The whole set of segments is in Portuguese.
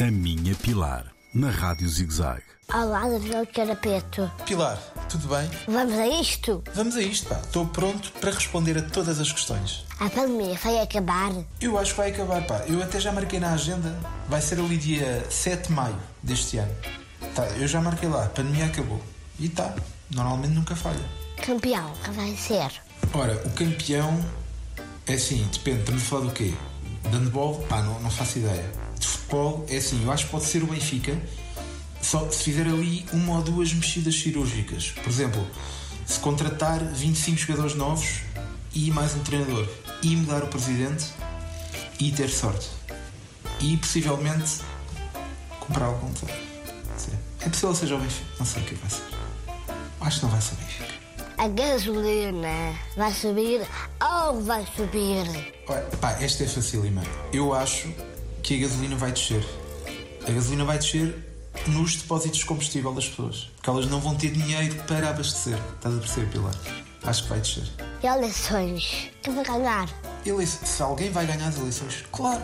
A Minha Pilar, na Rádio ZigZag. Olá, David Carapeto. Pilar, tudo bem? Vamos a isto? Vamos a isto, pá. Estou pronto para responder a todas as questões. A pandemia vai acabar? Eu acho que vai acabar, pá. Eu até já marquei na agenda. Vai ser ali dia 7 de maio deste ano. Tá, eu já marquei lá. A pandemia acabou. E tá. Normalmente nunca falha. Campeão, que vai ser? Ora, o campeão é assim, depende. Estamos a falar do quê? De handball? Pá, não, não faço ideia. É assim, eu acho que pode ser o Benfica. Só se fizer ali uma ou duas mexidas cirúrgicas. Por exemplo, se contratar 25 jogadores novos e mais um treinador. E mudar o presidente e ter sorte. E possivelmente comprar algum. Sim. É possível seja o Benfica. Não sei o que vai ser. Acho que não vai ser o Benfica. A gasolina vai subir ou vai subir? Olha, pá, esta é facílima. Eu acho que a gasolina vai descer. A gasolina vai descer nos depósitos de combustível das pessoas. Porque elas não vão ter dinheiro para abastecer. Estás a perceber, Pilar? Acho que vai descer. E eleições? Quem vai ganhar? Ele, se alguém vai ganhar as eleições, claro,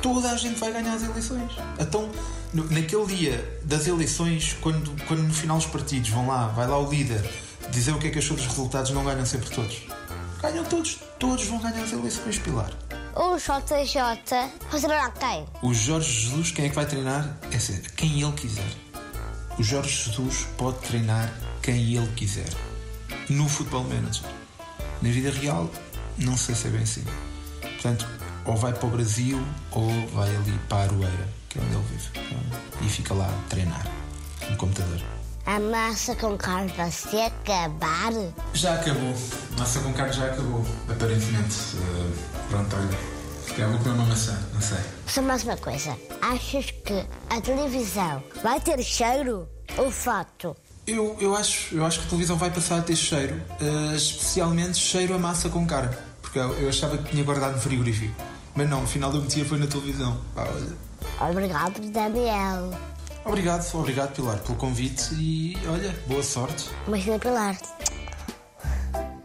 toda a gente vai ganhar as eleições. Então, no- naquele dia das eleições, quando, quando no final os partidos vão lá, vai lá o líder dizer o que é que achou dos resultados, não ganham sempre todos. Ganham todos, todos vão ganhar as eleições, Pilar. O JJ vai treinar quem? O Jorge Jesus, quem é que vai treinar? É ser quem ele quiser. O Jorge Jesus pode treinar quem ele quiser. No Futebol Manager. Na vida real, não sei se é bem assim. Portanto, ou vai para o Brasil ou vai ali para a Aroeira, que é onde ele vive. E fica lá a treinar no computador. A massa com carne vai se acabar? Já acabou. Massa com carne já acabou, aparentemente. Eh, pronto, olha. Se vou comer uma maçã, não sei. Só mais uma coisa. Achas que a televisão vai ter cheiro ou fato? Eu, eu, acho, eu acho que a televisão vai passar a ter cheiro, eh, especialmente cheiro a massa com carne, porque eu, eu achava que tinha guardado no frigorífico. Mas não, afinal eu metia foi na televisão. Pá, olha. Obrigado, Daniel. Obrigado, obrigado Pilar pelo convite e olha, boa sorte. Imagina Pilar.